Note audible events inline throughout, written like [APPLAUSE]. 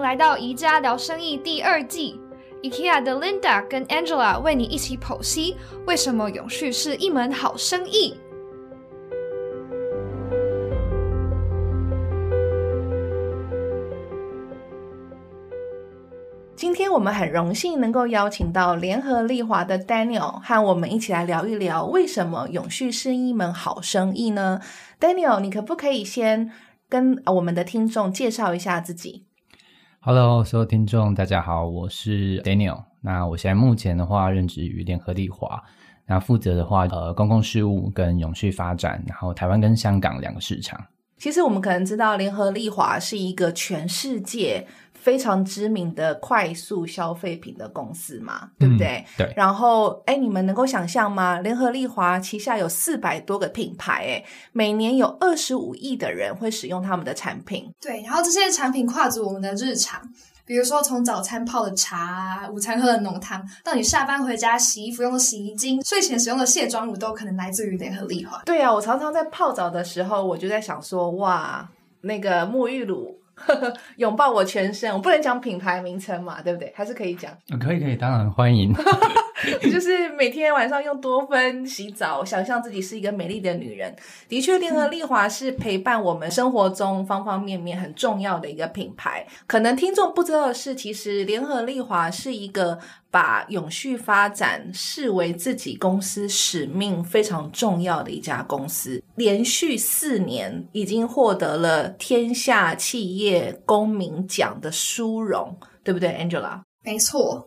来到宜家聊生意第二季。IKEA 的 Linda 跟 Angela 为你一起剖析为什么永续是一门好生意。今天我们很荣幸能够邀请到联合利华的 Daniel 和我们一起来聊一聊，为什么永续是一门好生意呢？Daniel，你可不可以先跟我们的听众介绍一下自己？Hello，所有听众，大家好，我是 Daniel。那我现在目前的话任职于联合利华，那负责的话，呃，公共事务跟永续发展，然后台湾跟香港两个市场。其实我们可能知道，联合利华是一个全世界。非常知名的快速消费品的公司嘛，对不对？对。然后，哎，你们能够想象吗？联合利华旗下有四百多个品牌，哎，每年有二十五亿的人会使用他们的产品。对。然后这些产品跨足我们的日常，比如说从早餐泡的茶、午餐喝的浓汤，到你下班回家洗衣服用的洗衣精、睡前使用的卸妆乳，都可能来自于联合利华。对啊，我常常在泡澡的时候，我就在想说，哇，那个沐浴乳。[LAUGHS] 拥抱我全身，我不能讲品牌名称嘛，对不对？还是可以讲。可以可以，当然欢迎。[LAUGHS] [LAUGHS] 就是每天晚上用多芬洗澡，想象自己是一个美丽的女人。的确，联合利华是陪伴我们生活中方方面面很重要的一个品牌。可能听众不知道的是，其实联合利华是一个把永续发展视为自己公司使命非常重要的一家公司。连续四年已经获得了天下企业公民奖的殊荣，对不对，Angela？没错。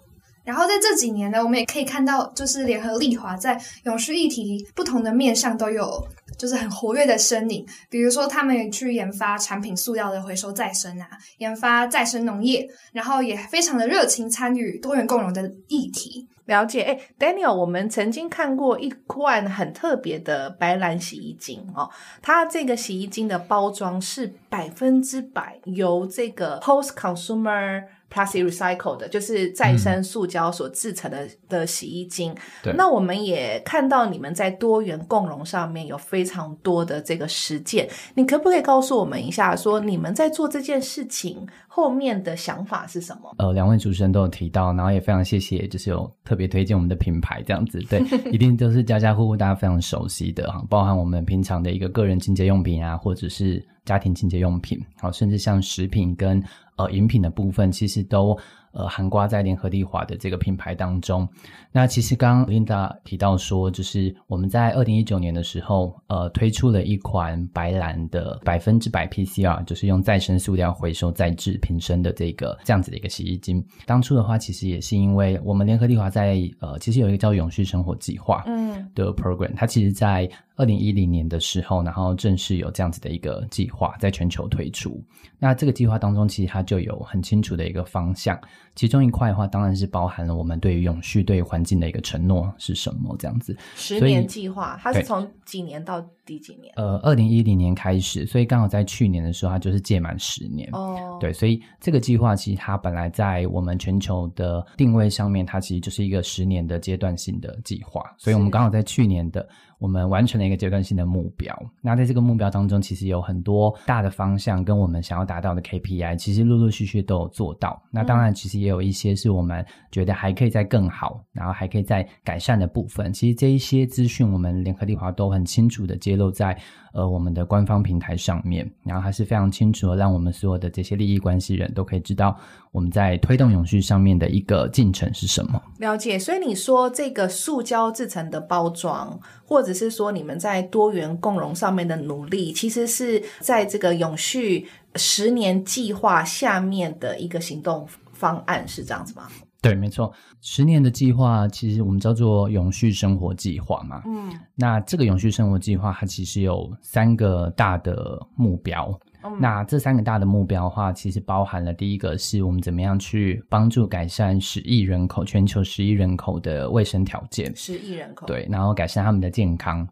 然后在这几年呢，我们也可以看到，就是联合利华在永续议题不同的面向都有，就是很活跃的身影。比如说，他们去研发产品塑料的回收再生啊，研发再生农业，然后也非常的热情参与多元共融的议题。了解，哎，Daniel，我们曾经看过一罐很特别的白兰洗衣精哦，它这个洗衣精的包装是百分之百由这个 post consumer。Plastic recycle 的，就是再生塑胶所制成的的洗衣精。对，那我们也看到你们在多元共融上面有非常多的这个实践。你可不可以告诉我们一下，说你们在做这件事情后面的想法是什么？呃，两位主持人都有提到，然后也非常谢谢，就是有特别推荐我们的品牌这样子。对，[LAUGHS] 一定都是家家户户大家非常熟悉的哈，包含我们平常的一个个人清洁用品啊，或者是家庭清洁用品，好，甚至像食品跟。呃，饮品的部分其实都。呃，含瓜在联合利华的这个品牌当中，那其实刚刚 Linda 提到说，就是我们在二零一九年的时候，呃，推出了一款白蓝的百分之百 PCR，就是用再生塑料回收再制瓶身的这个这样子的一个洗衣精。当初的话，其实也是因为我们联合利华在呃，其实有一个叫永续生活计划嗯的 program，它其实在二零一零年的时候，然后正式有这样子的一个计划在全球推出。那这个计划当中，其实它就有很清楚的一个方向。其中一块的话，当然是包含了我们对于永续、对环境的一个承诺是什么这样子。十年计划，它是从几年到第几年？呃，二零一零年开始，所以刚好在去年的时候，它就是届满十年。哦，对，所以这个计划其实它本来在我们全球的定位上面，它其实就是一个十年的阶段性的计划。所以我们刚好在去年的。我们完成了一个阶段性的目标，那在这个目标当中，其实有很多大的方向跟我们想要达到的 KPI，其实陆陆续续都有做到。那当然，其实也有一些是我们觉得还可以再更好，然后还可以再改善的部分。其实这一些资讯，我们联合利华都很清楚的揭露在。呃，我们的官方平台上面，然后还是非常清楚的，让我们所有的这些利益关系人都可以知道我们在推动永续上面的一个进程是什么。了解，所以你说这个塑胶制成的包装，或者是说你们在多元共融上面的努力，其实是在这个永续十年计划下面的一个行动方案，是这样子吗？对，没错，十年的计划其实我们叫做永续生活计划嘛。嗯，那这个永续生活计划它其实有三个大的目标。那这三个大的目标的话，其实包含了第一个是我们怎么样去帮助改善十亿人口全球十亿人口的卫生条件。十亿人口对，然后改善他们的健康。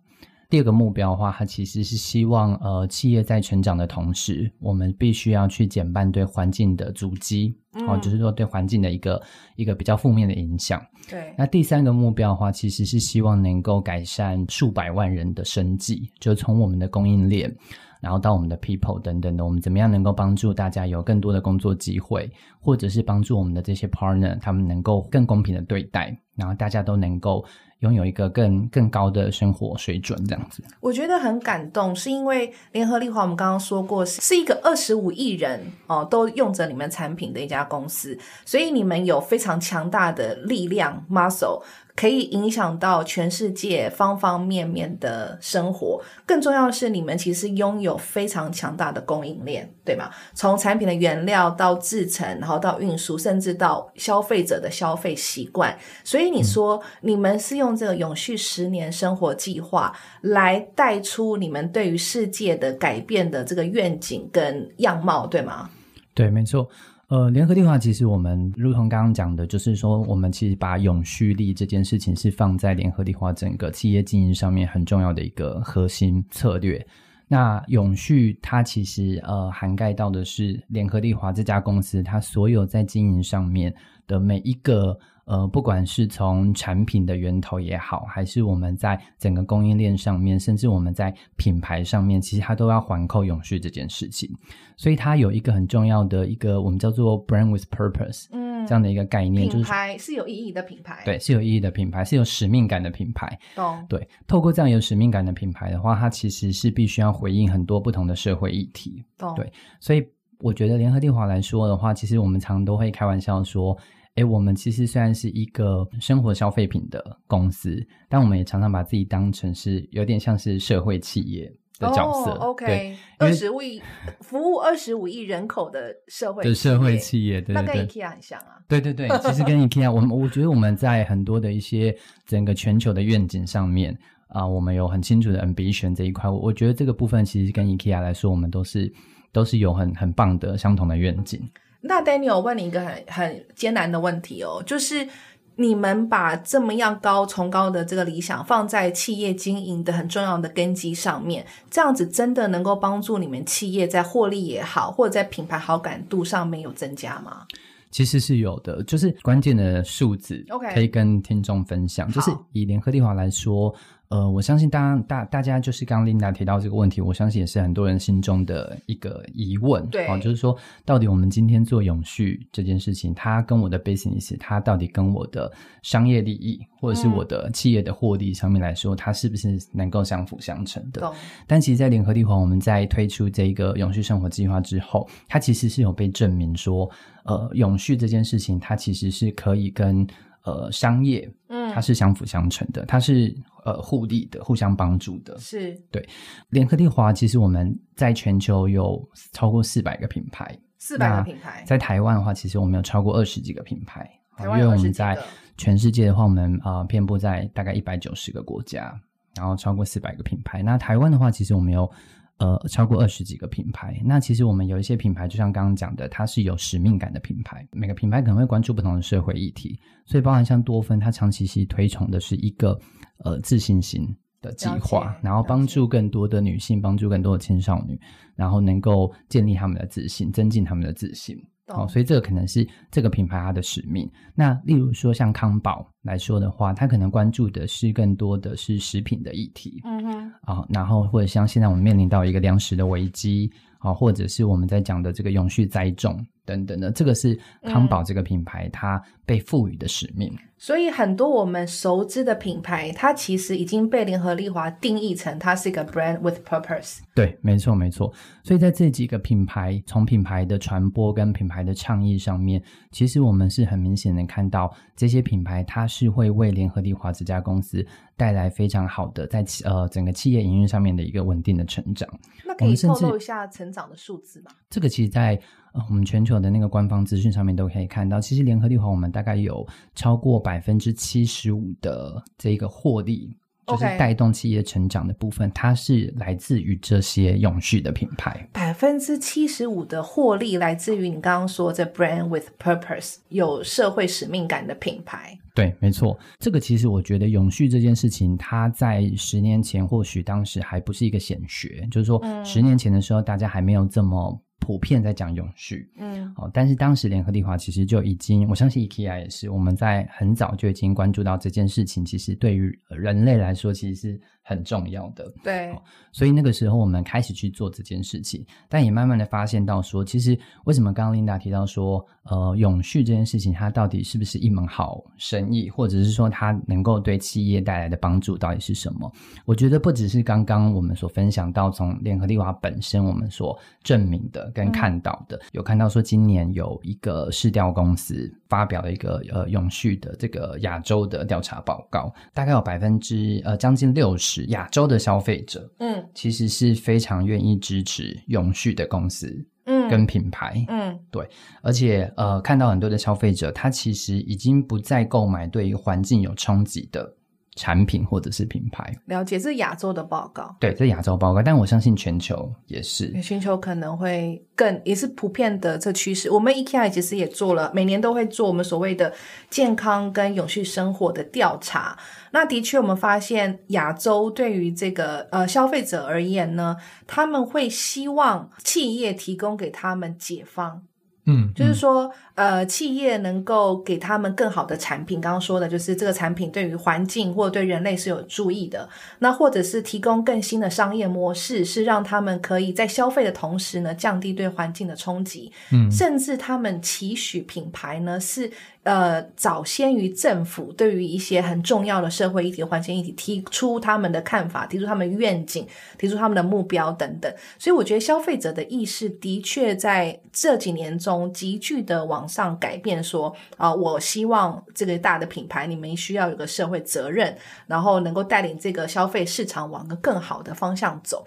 第二个目标的话，它其实是希望呃企业在成长的同时，我们必须要去减半对环境的阻击。哦，就是说对环境的一个一个比较负面的影响。对，那第三个目标的话，其实是希望能够改善数百万人的生计，就从我们的供应链，然后到我们的 people 等等的，我们怎么样能够帮助大家有更多的工作机会，或者是帮助我们的这些 partner 他们能够更公平的对待，然后大家都能够拥有一个更更高的生活水准，这样子。我觉得很感动，是因为联合利华，我们刚刚说过是是一个二十五亿人哦都用着你们产品的一家公司，所以你们有非常强大的力量 muscle。可以影响到全世界方方面面的生活。更重要的是，你们其实拥有非常强大的供应链，对吗？从产品的原料到制成，然后到运输，甚至到消费者的消费习惯。所以你说，你们是用这个永续十年生活计划来带出你们对于世界的改变的这个愿景跟样貌，对吗？对，没错。呃，联合利华其实我们如同刚刚讲的，就是说我们其实把永续力这件事情是放在联合利华整个企业经营上面很重要的一个核心策略。那永续它其实呃涵盖到的是联合利华这家公司，它所有在经营上面的每一个。呃，不管是从产品的源头也好，还是我们在整个供应链上面，甚至我们在品牌上面，其实它都要环扣永续这件事情。所以它有一个很重要的一个我们叫做 brand with purpose，嗯，这样的一个概念，就是品牌是有意义的品牌，对，是有意义的品牌，是有使命感的品牌。懂？对，透过这样有使命感的品牌的话，它其实是必须要回应很多不同的社会议题。懂？对，所以我觉得联合利华来说的话，其实我们常都会开玩笑说。哎，我们其实虽然是一个生活消费品的公司，但我们也常常把自己当成是有点像是社会企业的角色。OK，二十五亿服务二十五亿人口的社会的社会企业，对那跟 IKEA 很像啊。对对对，其实跟 [LAUGHS] IKEA，我们我觉得我们在很多的一些整个全球的愿景上面啊，我们有很清楚的 ambition 这一块。我觉得这个部分其实跟 IKEA 来说，我们都是都是有很很棒的相同的愿景。那 Daniel 问你一个很很艰难的问题哦，就是你们把这么样高崇高的这个理想放在企业经营的很重要的根基上面，这样子真的能够帮助你们企业在获利也好，或者在品牌好感度上面有增加吗？其实是有的，就是关键的数字，OK，可以跟听众分享。就是以联合利华来说。呃，我相信大家大大家就是刚刚 Linda 提到这个问题，我相信也是很多人心中的一个疑问，对，就是说到底我们今天做永续这件事情，它跟我的 business，它到底跟我的商业利益或者是我的企业的获利上面来说，它是不是能够相辅相成的？但其实，在联合利华，我们在推出这个永续生活计划之后，它其实是有被证明说，呃，永续这件事情，它其实是可以跟。呃，商业，嗯，它是相辅相成的，它是呃互利的，互相帮助的。是对。联合利华其实我们在全球有超过四百个品牌，四百个品牌。在台湾的话，其实我们有超过二十几个品牌。台湾因为我们在全世界的话，我们啊遍布在大概一百九十个国家，然后超过四百个品牌。那台湾的话，其实我们有。呃，超过二十几个品牌。那其实我们有一些品牌，就像刚刚讲的，它是有使命感的品牌。每个品牌可能会关注不同的社会议题，所以包含像多芬，它长期是推崇的是一个呃自信心的计划，然后帮助更多的女性，帮助更多的青少年，然后能够建立他们的自信，增进他们的自信。哦，所以这个可能是这个品牌它的使命。那例如说像康宝来说的话，它可能关注的是更多的是食品的议题。嗯啊，然后或者像现在我们面临到一个粮食的危机，啊，或者是我们在讲的这个永续栽种等等的，这个是康宝这个品牌它被赋予的使命。所以很多我们熟知的品牌，它其实已经被联合利华定义成它是一个 brand with purpose。对，没错，没错。所以在这几个品牌，从品牌的传播跟品牌的倡议上面，其实我们是很明显的看到这些品牌，它是会为联合利华这家公司带来非常好的在呃整个企业营运上面的一个稳定的成长。那可以透露一下成长的数字吗？这个其实，在呃我们全球的那个官方资讯上面都可以看到。其实联合利华，我们大概有超过。百分之七十五的这个获利，就是带动企业成长的部分，它是来自于这些永续的品牌。百分之七十五的获利来自于你刚刚说这 brand with purpose 有社会使命感的品牌。对，没错。这个其实我觉得永续这件事情，它在十年前或许当时还不是一个显学，就是说十年前的时候，大家还没有这么。普遍在讲永续，嗯，嗯哦，但是当时联合利华其实就已经，我相信 IKEA 也是，我们在很早就已经关注到这件事情，其实对于人类来说其实是很重要的。对，所以那个时候我们开始去做这件事情，但也慢慢的发现到说，其实为什么刚刚 Linda 提到说，呃，永续这件事情，它到底是不是一门好生意，或者是说它能够对企业带来的帮助到底是什么？我觉得不只是刚刚我们所分享到从联合利华本身我们所证明的跟看到的，有看到说今年有一个市调公司发表了一个呃永续的这个亚洲的调查报告，大概有百分之呃将近六十亚洲的消费者，嗯。其实是非常愿意支持永续的公司嗯。跟品牌，嗯。对而且呃，看到很多的消费者，他其实已经不再购买对于环境有冲击的产品或者是品牌。了解，这是亚洲的报告。对，这亚洲报告，但我相信全球也是。全球可能会更也是普遍的这趋势。我们 EKI 其实也做了，每年都会做我们所谓的健康跟永续生活的调查。那的确，我们发现亚洲对于这个呃消费者而言呢，他们会希望企业提供给他们解方，嗯，就是说，呃，企业能够给他们更好的产品。刚刚说的就是这个产品对于环境或者对人类是有注意的，那或者是提供更新的商业模式，是让他们可以在消费的同时呢，降低对环境的冲击。嗯甚至他们期许品牌呢是呃早先于政府对于一些很重要的社会议题、环境议题提出他们的看法，提出他们愿景，提出他们的目标等等。所以我觉得消费者的意识的确在这几年中急剧的往上改变说，啊、我希望这个大的品牌你们需要有个社会责任，然后能够带领这个消费市场往个更好的方向走。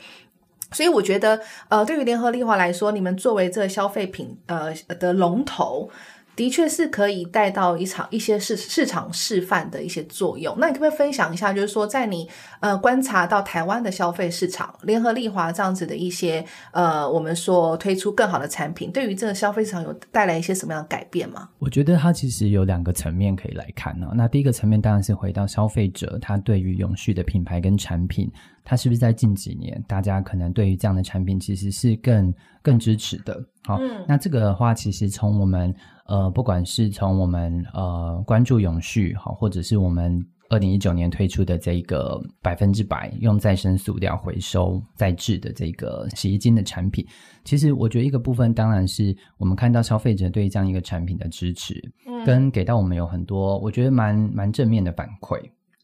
所以我觉得，呃，对于联合利华来说，你们作为这个消费品呃的龙头，的确是可以带到一场一些市市场示范的一些作用。那你可不可以分享一下，就是说，在你呃观察到台湾的消费市场，联合利华这样子的一些呃，我们说推出更好的产品，对于这个消费市场有带来一些什么样的改变吗？我觉得它其实有两个层面可以来看呢、那第一个层面当然是回到消费者，他对于永续的品牌跟产品，他是不是在近几年，大家可能对于这样的产品其实是更更支持的。好，嗯那这个的话，其实从我们呃，不管是从我们呃关注永续，好，或者是我们二零一九年推出的这个百分之百用再生塑料回收再制的这个洗衣精的产品，其实我觉得一个部分当然是我们看到消费者对这样一个产品的支持，嗯跟给到我们有很多我觉得蛮蛮正面的反馈。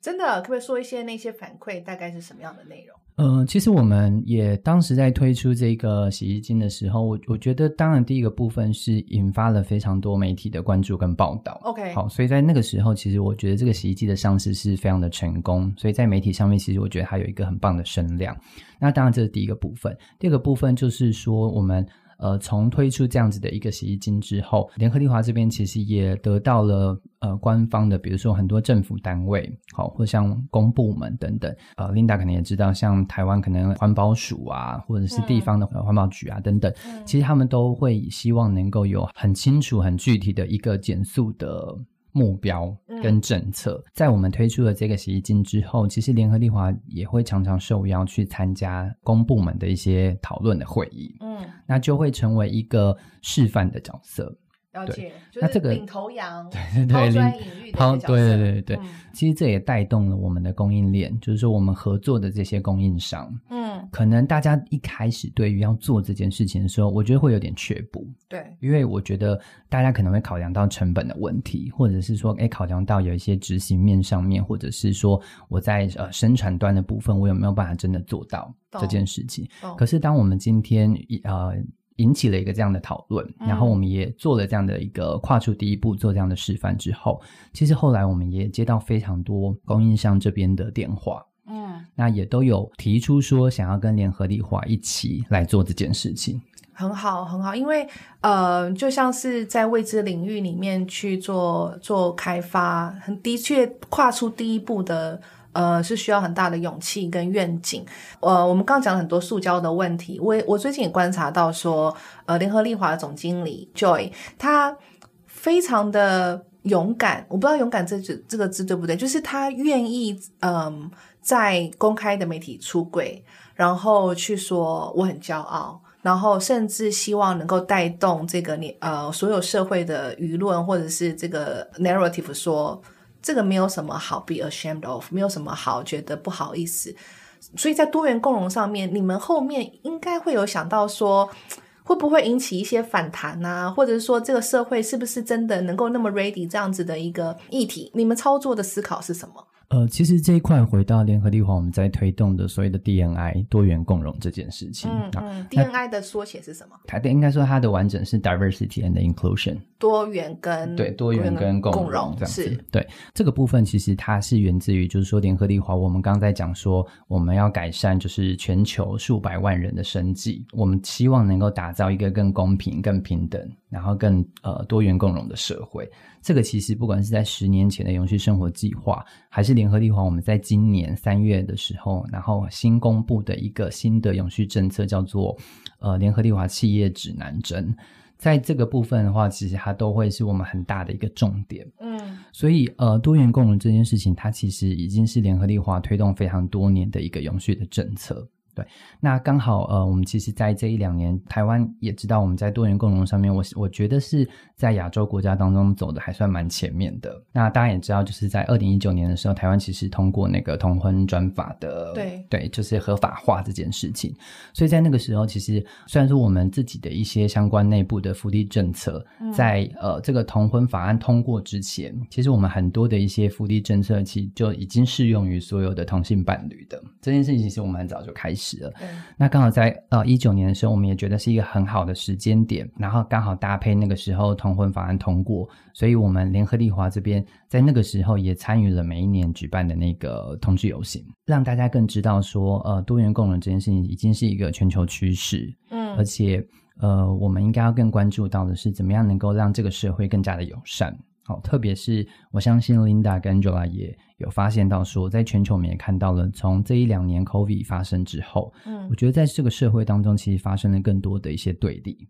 真的，可不可以说一些那些反馈大概是什么样的内容？呃，其实我们也当时在推出这个洗衣精的时候，我我觉得当然第一个部分是引发了非常多媒体的关注跟报道。OK 好，所以在那个时候，其实我觉得这个洗衣机的上市是非常的成功，所以在媒体上面，其实我觉得它有一个很棒的声量。那当然这是第一个部分，第二个部分就是说我们。呃，从推出这样子的一个洗衣精之后，联合利华这边其实也得到了呃官方的，比如说很多政府单位，好，或像公部门等等。呃，Linda 可能也知道，像台湾可能环保署啊，或者是地方的环保局啊等等，其实他们都会希望能够有很清楚、很具体的一个减速的。目标跟政策，在我们推出了这个洗衣精之后，其实联合利华也会常常受邀去参加公部门的一些讨论的会议，嗯，那就会成为一个示范的角色。了解，那这个领头羊，[LAUGHS] 对抛砖领引玉抛对对对对，嗯。其实这也带动了我们的供应链，就是说我们合作的这些供应商，嗯，可能大家一开始对于要做这件事情的时候，我觉得会有点却步，对，因为我觉得大家可能会考量到成本的问题，或者是说，哎，考量到有一些执行面上面，或者是说我在呃生产端的部分，我有没有办法真的做到这件事情？可是当我们今天呃引起了一个这样的讨论，嗯然后我们也做了这样的一个跨出第一步，做这样的示范之后，其实后来我们也接到非常多供应商这边的电话。嗯，那也都有提出说想要跟联合利华一起来做这件事情。很好，很好，因为呃，就像是在未知领域里面去做做开发，很的确跨出第一步的。呃，是需要很大的勇气跟愿景。呃，我们刚讲了很多塑胶的问题，我我最近也观察到说，呃，联合利华的总经理 Joy 他非常的勇敢，我不知道勇敢这字这个字对不对，就是他愿意嗯、在公开的媒体出柜，然后去说我很骄傲。然后甚至希望能够带动这个你呃所有社会的舆论或者是这个 narrative 说这个没有什么好 be ashamed of，没有什么好觉得不好意思。所以在多元共融上面，你们后面应该会有想到说。会不会引起一些反弹啊？或者是说，这个社会是不是真的能够那么 ready 这样子的一个议题？你们操作的思考是什么？呃，其实这一块回到联合利华，我们在推动的所谓的 DNI 多元共融这件事情。嗯嗯，DNI 的缩写是什么？它的应该说它的完整是 Diversity and Inclusion，多元跟对多元跟共融这样子。对这个部分，其实它是源自于，就是说联合利华，我们刚刚在讲说，我们要改善就是全球数百万人的生计，我们希望能够打造一个更公平、更平等，然后更呃多元共融的社会。这个其实不管是在十年前的永续生活计划，还是联合利华，我们在今年三月的时候，然后新公布的一个新的永续政策，叫做呃联合利华企业指南针。在这个部分的话，其实它都会是我们很大的一个重点。嗯，所以呃，多元共融这件事情，它其实已经是联合利华推动非常多年的一个永续的政策。对，那刚好呃，我们其实，在这一两年，台湾也知道我们在多元共融上面，我我觉得是在亚洲国家当中走的还算蛮前面的。那大家也知道，就是在二零一九年的时候，台湾其实通过那个同婚专法的，对对，就是合法化这件事情。所以在那个时候，其实虽然说我们自己的一些相关内部的福利政策，在呃这个同婚法案通过之前，其实我们很多的一些福利政策，其实就已经适用于所有的同性伴侣的这件事情，其实我们很早就开始。了，那刚好在呃一九年的时候，我们也觉得是一个很好的时间点，然后刚好搭配那个时候同婚法案通过，所以我们联合利华这边在那个时候也参与了每一年举办的那个同志游行，让大家更知道说，呃，多元共融这件事情已经是一个全球趋势，嗯，而且呃，我们应该要更关注到的是，怎么样能够让这个社会更加的友善。好，特别是我相信 Linda 跟 Angela 也有发现到说，在全球我们也看到了，从这一两年 COVID 发生之后，嗯。我觉得在这个社会当中，其实发生了更多的一些对立，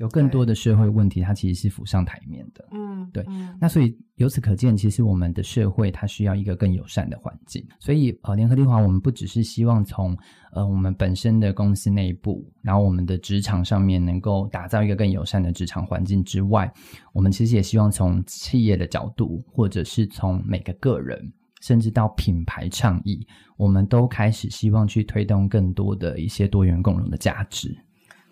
有更多的社会问题，它其实是浮上台面的。嗯，对嗯那所以由此可见，其实我们的社会它需要一个更友善的环境。所以呃，联合利华我们不只是希望从呃我们本身的公司内部，然后我们的职场上面能够打造一个更友善的职场环境之外，我们其实也希望从企业的角度，或者是从每个个人。甚至到品牌倡议，我们都开始希望去推动更多的一些多元共融的价值。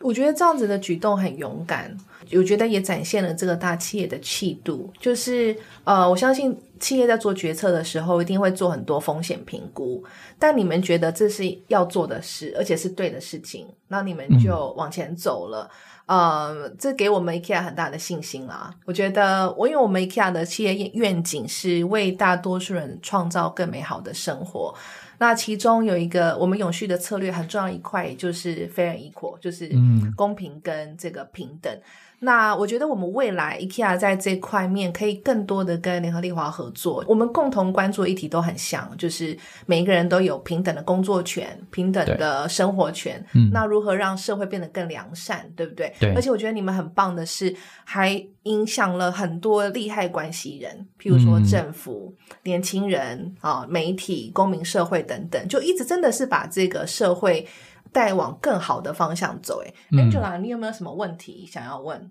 我觉得这样子的举动很勇敢，我觉得也展现了这个大企业的气度。就是呃，我相信企业在做决策的时候，一定会做很多风险评估。但你们觉得这是要做的事，而且是对的事情，那你们就往前走了。呃，这给我们 IKEA 很大的信心啦。我觉得，我因为我们 IKEA 的企业愿景是为大多数人创造更美好的生活。那其中有一个我们永续的策略很重要一块，也就是 fair and equal，就是嗯公平跟这个平等。那我觉得我们未来 IKEA 在这块面可以更多的跟联合利华合作，我们共同关注的议题都很像，就是每一个人都有平等的工作权、平等的生活权。嗯那如何让社会变得更良善，对不对？对而且我觉得你们很棒的是，还影响了很多利害关系人，譬如说嗯政府、年轻人啊、媒体、公民社会等等，就一直真的是把这个社会带往更好的方向走。哎嗯 Angela，你有没有什么问题想要问？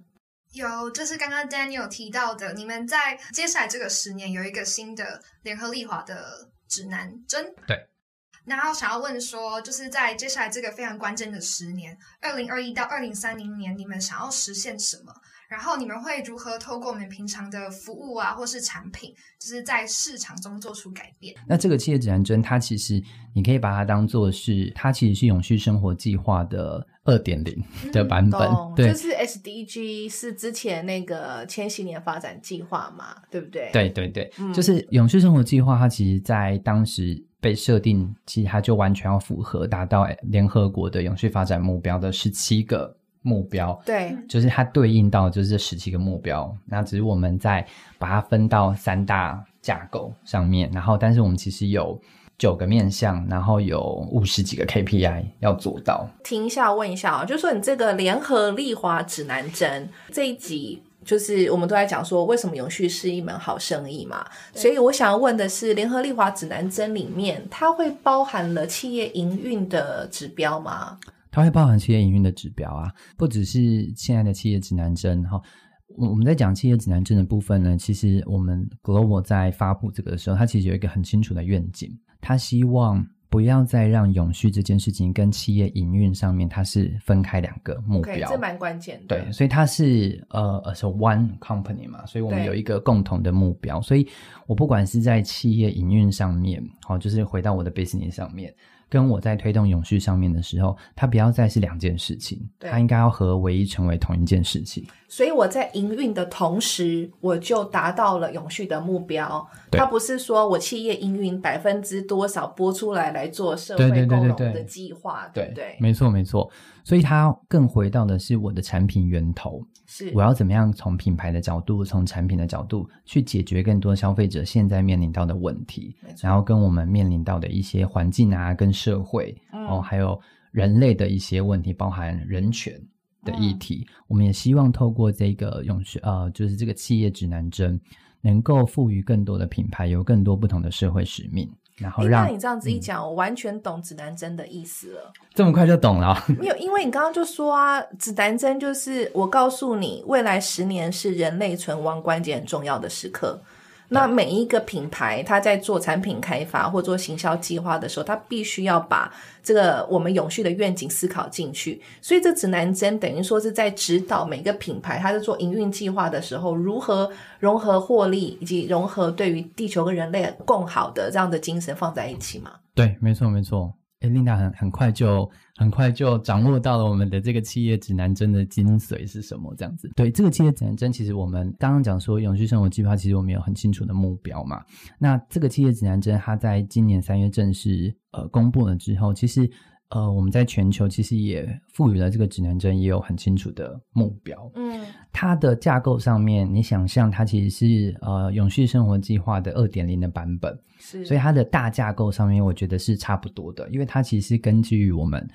有，就是刚刚 Daniel 提到的，你们在接下来这个十年有一个新的联合利华的指南针。对。然后想要问说，就是在接下来这个非常关键的十年，二零二一到二零三零年，你们想要实现什么？然后你们会如何透过我们平常的服务啊，或是产品，就是在市场中做出改变？那这个企业指南针，它其实你可以把它当做是，它其实是永续生活计划的二点零的版本。懂，对就是 SDG 是之前那个千禧年发展计划嘛，对不对？，对对对，嗯就是永续生活计划，它其实在当时被设定，其实它就完全要符合达到联合国的永续发展目标的十七个目标。对，就是它对应到就是这十七个目标，那只是我们在把它分到三大架构上面，然后但是我们其实有九个面向，然后有五十几个 KPI 要做到。停一下，问一下啊，就是说你这个联合利华指南针这一集。就是我们都在讲说，为什么永续是一门好生意嘛？所以我想要问的是，联合利华指南针里面，它会包含了企业营运的指标吗？它会包含企业营运的指标啊，不只是现在的企业指南针哈。我我们在讲企业指南针的部分呢，其实我们 Global 在发布这个的时候，它其实有一个很清楚的愿景，它希望。不要再让永续这件事情跟企业营运上面它是分开两个目标，这蛮关键的。对，所以它是呃，是 one company 嘛，所以我们有一个共同的目标。所以我不管是在企业营运上面，好，就是回到我的 business 上面。跟我在推动永续上面的时候，它不要再是两件事情，它应该要合唯一，成为同一件事情。所以我在营运的同时，我就达到了永续的目标。它不是说我企业营运百分之多少拨出来来做社会共荣的计划，对对？没错没错。所以它更回到的是我的产品源头。是，我要怎么样从品牌的角度，从产品的角度去解决更多消费者现在面临到的问题，然后跟我们面临到的一些环境啊，跟社会哦，还有人类的一些问题，包含人权的议题，我们也希望透过这个永续呃，就是这个企业指南针，能够赋予更多的品牌有更多不同的社会使命。然后让你这样子一讲，我完全懂指南针的意思了。这么快就懂了？[LAUGHS] 没有，因为你刚刚就说啊，指南针就是我告诉你，未来十年是人类存亡关键很重要的时刻。那每一个品牌，它在做产品开发或做行销计划的时候，它必须要把这个我们永续的愿景思考进去。所以，这指南针等于说是在指导每个品牌，它在做营运计划的时候，如何融合获利，以及融合对于地球跟人类共好的这样的精神放在一起嘛？对，没错，没错。哎，琳达很很快就很快就掌握到了我们的这个企业指南针的精髓是什么？这样子，对这个企业指南针，其实我们刚刚讲说永续生活计划，其实我们有很清楚的目标嘛。那这个企业指南针，它在今年三月正式呃公布了之后，其实。呃，我们在全球其实也赋予了这个指南针也有很清楚的目标。嗯，它的架构上面，你想象它其实是呃永续生活计划的二点零的版本，是，所以它的大架构上面，我觉得是差不多的，因为它其实是根据我们。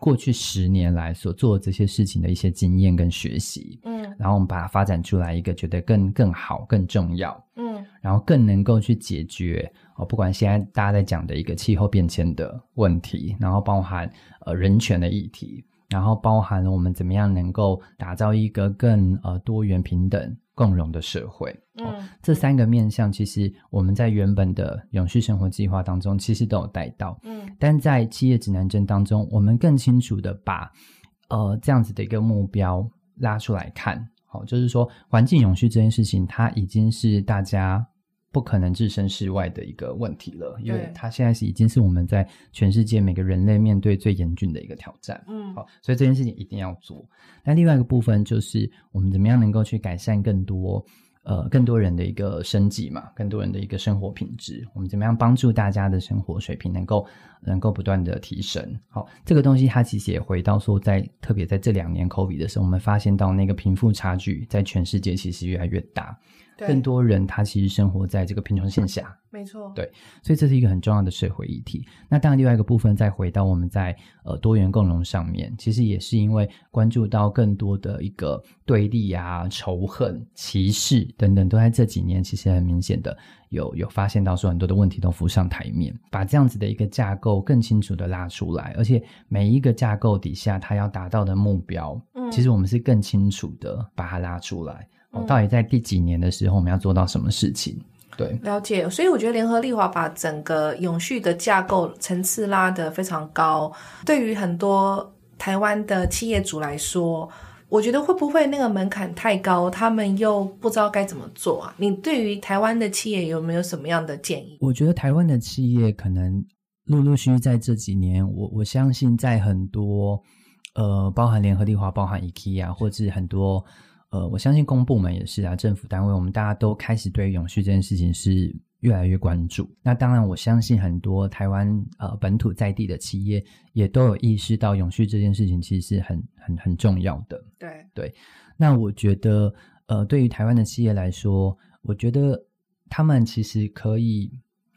过去十年来所做这些事情的一些经验跟学习，嗯，然后我们把它发展出来一个觉得更更好、更重要，嗯，然后更能够去解决哦，不管现在大家在讲的一个气候变迁的问题，然后包含呃人权的议题，然后包含了我们怎么样能够打造一个更呃多元平等。共荣的社会，嗯，这三个面向，其实我们在原本的永续生活计划当中，其实都有带到，嗯，但在企业指南针当中，我们更清楚的把，呃，这样子的一个目标拉出来看，好，就是说环境永续这件事情，它已经是大家。不可能置身事外的一个问题了，因为它现在是已经是我们在全世界每个人类面对最严峻的一个挑战。嗯，好，所以这件事情一定要做。那另外一个部分就是我们怎么样能够去改善更多呃更多人的一个生计嘛，更多人的一个生活品质。我们怎么样帮助大家的生活水平能够能够不断的提升？好，这个东西它其实也回到说，在特别在这两年 COVID 的时候，我们发现到那个贫富差距在全世界其实越来越大。更多人他其实生活在这个贫穷线下，[LAUGHS] 没错，对，所以这是一个很重要的社会议题。那当然，另外一个部分再回到我们在呃多元共荣上面，其实也是因为关注到更多的一个对立啊、仇恨、歧视等等，都在这几年其实很明显的有有发现到说很多的问题都浮上台面，把这样子的一个架构更清楚的拉出来，而且每一个架构底下它要达到的目标，嗯，其实我们是更清楚的把它拉出来。到底在第几年的时候，我们要做到什么事情？对，了解。所以我觉得联合利华把整个永续的架构层次拉得非常高。对于很多台湾的企业主来说，我觉得会不会那个门槛太高，他们又不知道该怎么做啊？你对于台湾的企业有没有什么样的建议？我觉得台湾的企业可能陆陆续续在这几年，我我相信在很多呃，包含联合利华、包含 IKEA 或者很多。呃，我相信公部门也是啊，政府单位，我们大家都开始对永续这件事情是越来越关注。那当然，我相信很多台湾呃本土在地的企业也都有意识到永续这件事情其实是很很很重要的。对对，那我觉得呃，对于台湾的企业来说，我觉得他们其实可以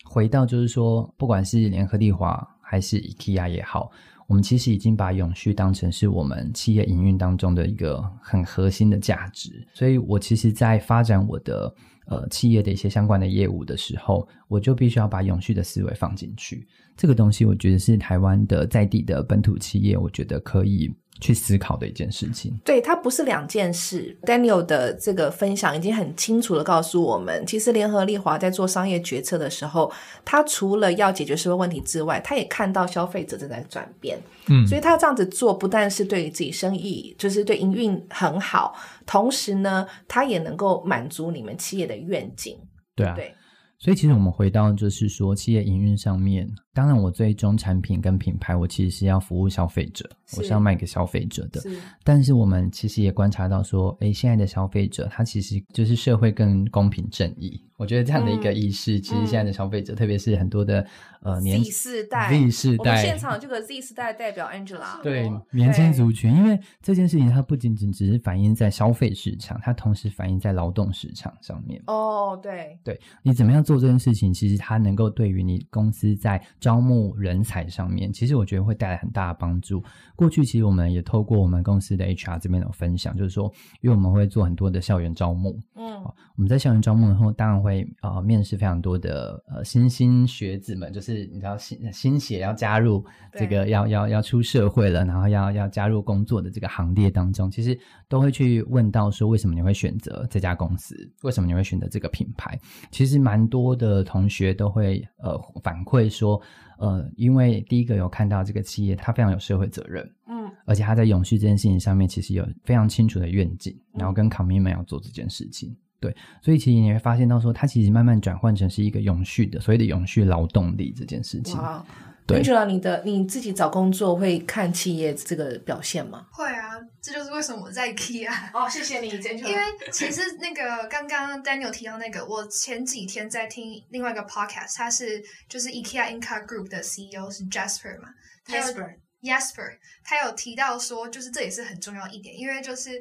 回到，就是说，不管是联合利华还是 IKEA 也好。我们其实已经把永续当成是我们企业营运当中的一个很核心的价值。所以我其实，在发展我的呃企业的一些相关的业务的时候，我就必须要把永续的思维放进去。这个东西，我觉得是台湾的在地的本土企业，我觉得可以。去思考的一件事情，对，它不是两件事。Daniel 的这个分享已经很清楚的告诉我们，其实联合利华在做商业决策的时候，他除了要解决社会问题之外，他也看到消费者正在转变，嗯，所以他这样子做，不但是对自己生意，就是对营运很好，同时呢，他也能够满足你们企业的愿景，对啊，对。所以，其实我们回到就是说，企业营运上面，当然我最终产品跟品牌，我其实是要服务消费者，我是要卖给消费者的。但是，我们其实也观察到说，哎，现在的消费者他其实就是社会更公平正义。我觉得这样的一个意识，其实现在的消费者，特别是很多的呃年 Z 世代，Z 世代，现场这个 Z 世代代表 Angela，对年轻族群，因为这件事情它不仅仅只是反映在消费市场，它同时反映在劳动市场上面。哦，对，对你怎么样做这件事情，其实它能够对于你公司在招募人才上面，其实我觉得会带来很大的帮助。过去其实我们也透过我们公司的 HR 这边的分享，就是说，因为我们会做很多的校园招募，嗯，我们在校园招募的时候，当然会。呃，面试非常多的呃新兴学子们，就是你知道新新血要加入这个要要要出社会了，然后要要加入工作的这个行列当中，其实都会去问到说，为什么你会选择这家公司？为什么你会选择这个品牌？其实蛮多的同学都会呃反馈说，呃，因为第一个有看到这个企业，它非常有社会责任，嗯，而且它在永续这件事情上面，其实有非常清楚的愿景，然后跟 commitment 要做这件事情。对，所以其实你会发现到说，它其实慢慢转换成是一个永续的，所谓的永续劳动力这件事情。哇，对，Angela，你的你自己找工作会看企业这个表现吗？会啊，这就是为什么我在 IKEA。哦，谢谢你，Angela。因为其实那个刚刚 Daniel 提到那个，我前几天在听另外一个 podcast，他是就是 IKEA Inca Group 的 CEO 是 Jasper 嘛，Jasper，Jasper，他有提到说，就是这也是很重要一点，因为就是。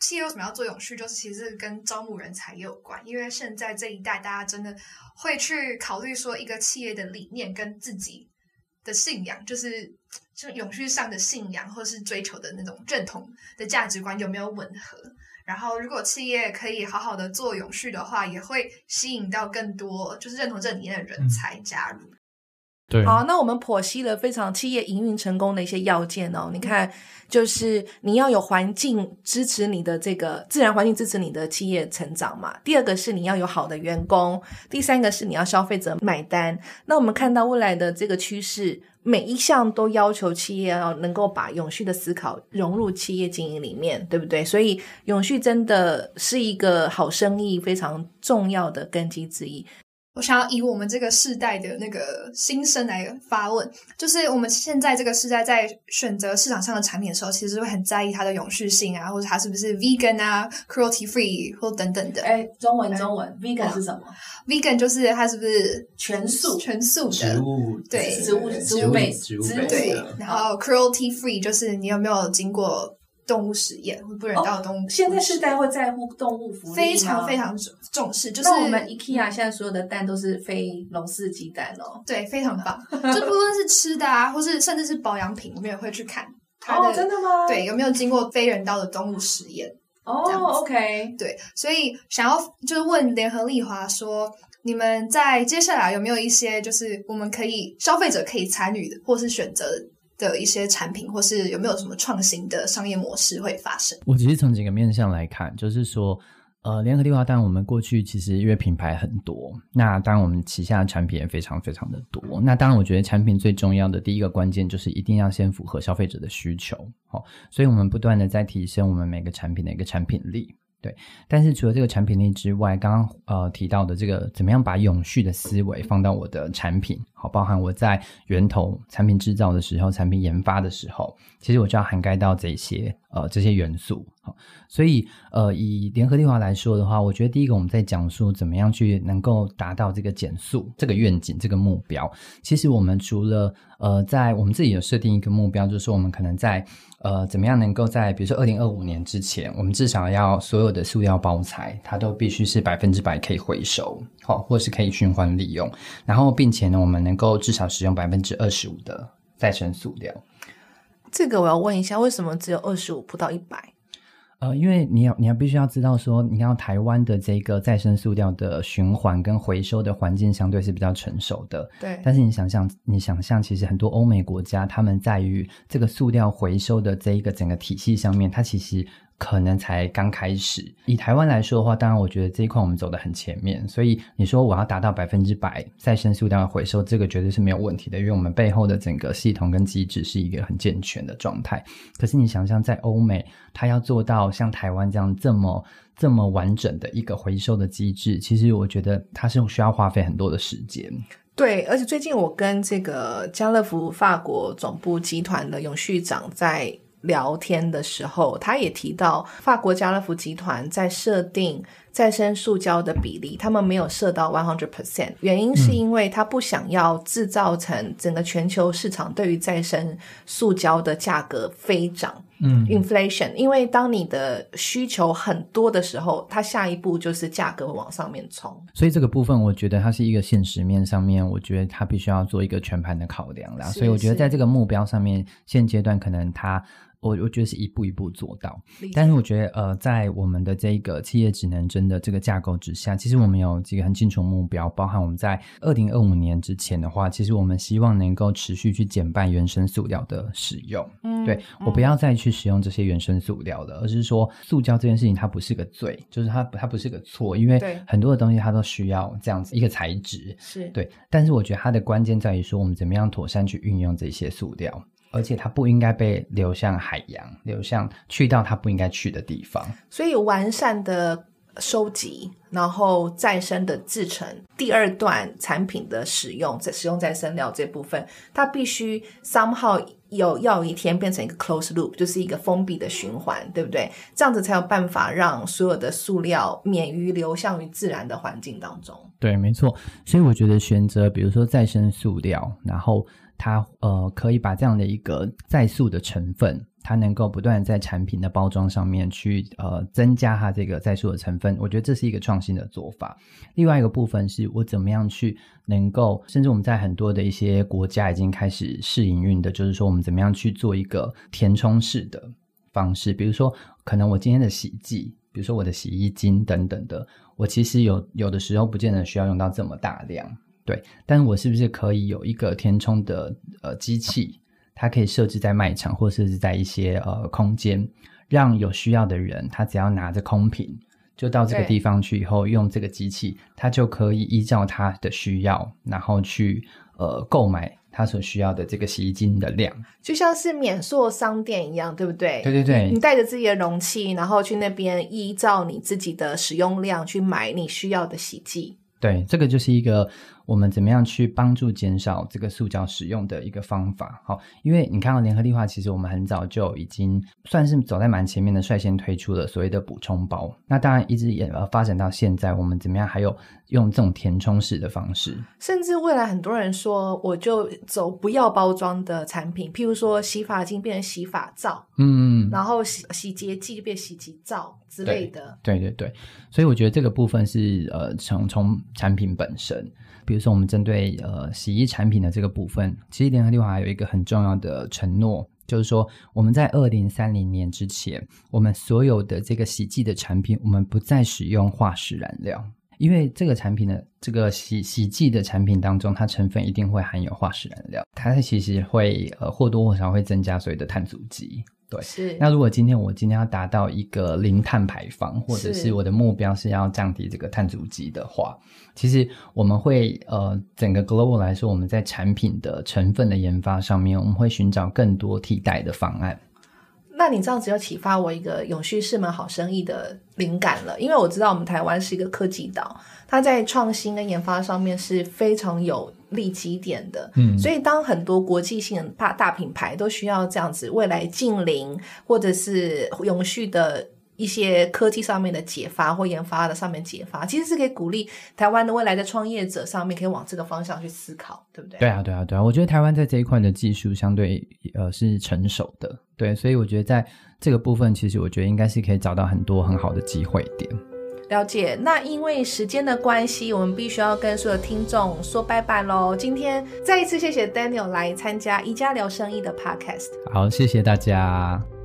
企业为什么要做永续？就是其实跟招募人才也有关。因为现在这一代，大家真的会去考虑说，一个企业的理念跟自己的信仰，就是就永续上的信仰，或是追求的那种认同的价值观有没有吻合。然后，如果企业可以好好的做永续的话，也会吸引到更多就是认同这理念的人才加入。好，那我们剖析了非常企业营运成功的一些要件哦。你看，就是你要有环境支持你的这个自然环境支持你的企业成长嘛。第二个是你要有好的员工，第三个是你要消费者买单。那我们看到未来的这个趋势，每一项都要求企业要能够把永续的思考融入企业经营里面，对不对？所以永续真的是一个好生意非常重要的根基之一。我想要以我们这个世代的那个心声来发问，就是我们现在这个世代在选择市场上的产品的时候，其实会很在意它的永续性啊，或者它是不是 vegan 啊，cruelty free 或等等的。哎，中文中文，vegan 是什么？vegan 就是它是不是全素全素的植物？对，植物植物类植物对。然后 cruelty free 就是你有没有经过。动物实验或不人道的动物，现在世代会在乎动物福利非常非常重视。就是我们 IKEA 现在所有的蛋都是非笼式鸡蛋哦，对，非常棒。就不论是吃的啊，或是甚至是保养品，我们也会去看。哦，真的吗？对，有没有经过非人道的动物实验？哦，OK，对。所以想要就是问联合利华说，你们在接下来有没有一些就是我们可以消费者可以参与的，或是选择？的一些产品，或是有没有什么创新的商业模式会发生？我只是从几个面向来看，就是说，呃，联合利华，当然我们过去其实因为品牌很多，那当然我们旗下的产品也非常非常的多。那当然，我觉得产品最重要的第一个关键就是一定要先符合消费者的需求，好，所以我们不断的在提升我们每个产品的一个产品力。对，但是除了这个产品力之外，刚刚呃提到的这个怎么样把永续的思维放到我的产品，好，包含我在源头产品制造的时候、产品研发的时候，其实我就要涵盖到这些呃这些元素，好，所以呃以联合利华来说的话，我觉得第一个我们在讲述怎么样去能够达到这个减速这个愿景这个目标，其实我们除了呃在我们自己有设定一个目标，就是说我们可能在。呃，怎么样能够在比如说二零二五年之前，我们至少要所有的塑料包材，它都必须是百分之百可以回收，好，或是可以循环利用。然后，并且呢，我们能够至少使用百分之二十五的再生塑料。这个我要问一下，为什么只有二十五不到一百？呃，因为你要你要必须要知道说，你看台湾的这个再生塑料的循环跟回收的环境相对是比较成熟的。对，但是你想象，你想象，其实很多欧美国家，他们在于这个塑料回收的这一个整个体系上面，它其实。可能才刚开始。以台湾来说的话，当然我觉得这一块我们走得很前面。所以你说我要达到百分之百再生塑料回收，这个绝对是没有问题的，因为我们背后的整个系统跟机制是一个很健全的状态。可是你想象在欧美，它要做到像台湾这样这么这么完整的一个回收的机制，其实我觉得它是需要花费很多的时间。对，而且最近我跟这个家乐福法国总部集团的永续长在。聊天的时候，他也提到法国家乐福集团在设定再生塑胶的比例，他们没有设到 one hundred percent，原因是因为他不想要制造成整个全球市场对于再生塑胶的价格飞涨，嗯，inflation，因为当你的需求很多的时候，它下一步就是价格往上面冲。所以这个部分，我觉得它是一个现实面上面，我觉得它必须要做一个全盘的考量啦。所以我觉得在这个目标上面，现阶段可能它。我我觉得是一步一步做到，但是我觉得呃，在我们的这个企业职能真的这个架构之下，其实我们有几个很清楚目标，包含我们在二零二五年之前的话，其实我们希望能够持续去减半原生塑料的使用。嗯，对我不要再去使用这些原生塑料了，而是说塑胶这件事情它不是个罪，就是它它不是个错，因为很多的东西它都需要这样子一个材质，是对。但是我觉得它的关键在于说，我们怎么样妥善去运用这些塑料。而且它不应该被流向海洋，流向去到它不应该去的地方。所以完善的收集，然后再生的制成，第二段产品的使用，在使用再生料这部分，它必须 somehow 有要有一天变成一个 close loop，就是一个封闭的循环，对不对？这样子才有办法让所有的塑料免于流向于自然的环境当中。对，没错。所以我觉得选择比如说再生塑料，然后。它呃可以把这样的一个再塑的成分，它能够不断在产品的包装上面去呃增加它这个再塑的成分，我觉得这是一个创新的做法。另外一个部分是我怎么样去能够，甚至我们在很多的一些国家已经开始试营运的，就是说我们怎么样去做一个填充式的方式，比如说可能我今天的洗剂，比如说我的洗衣精等等的，我其实有有的时候不见得需要用到这么大量。对，但是我是不是可以有一个填充的呃机器？它可以设置在卖场，或设置在一些呃空间，让有需要的人，他只要拿着空瓶，就到这个地方去以后，用这个机器，他就可以依照他的需要，然后去呃购买他所需要的这个洗衣精的量，就像是免塑商店一样，对不对？对对对，你带着自己的容器，然后去那边依照你自己的使用量去买你需要的洗剂。对，这个就是一个。我们怎么样去帮助减少这个塑胶使用的一个方法？好，因为你看到联合利华，其实我们很早就已经算是走在蛮前面的，率先推出了所谓的补充包。那当然一直也呃发展到现在，我们怎么样还有用这种填充式的方式？甚至未来很多人说，我就走不要包装的产品，譬如说洗发精变成洗发皂，嗯，然后洗洗洁剂变洗洁皂之类的。对对对，所以我觉得这个部分是呃从从产品本身。比如说，我们针对呃洗衣产品的这个部分，其实联合利华有一个很重要的承诺，就是说我们在二零三零年之前，我们所有的这个洗剂的产品，我们不再使用化石燃料，因为这个产品的这个洗洗剂的产品当中，它成分一定会含有化石燃料，它其实会呃或多或少会增加所谓的碳足迹。对，是。那如果今天我今天要达到一个零碳排放，或者是我的目标是要降低这个碳足迹的话，其实我们会呃，整个 global 来说，我们在产品的成分的研发上面，我们会寻找更多替代的方案。那你这样子就启发我一个永续是门好生意的灵感了，因为我知道我们台湾是一个科技岛，它在创新跟研发上面是非常有。立基点的，嗯，所以当很多国际性大大品牌都需要这样子未来近邻或者是永续的一些科技上面的解发或研发的上面解发，其实是可以鼓励台湾的未来的创业者上面可以往这个方向去思考，对不对？对啊，对啊，对啊！我觉得台湾在这一块的技术相对呃是成熟的，对，所以我觉得在这个部分，其实我觉得应该是可以找到很多很好的机会点。了解。那因为时间的关系，我们必须要跟所有听众说拜拜喽。今天再一次谢谢 Daniel 来参加一家聊生意的 Podcast。好，谢谢大家。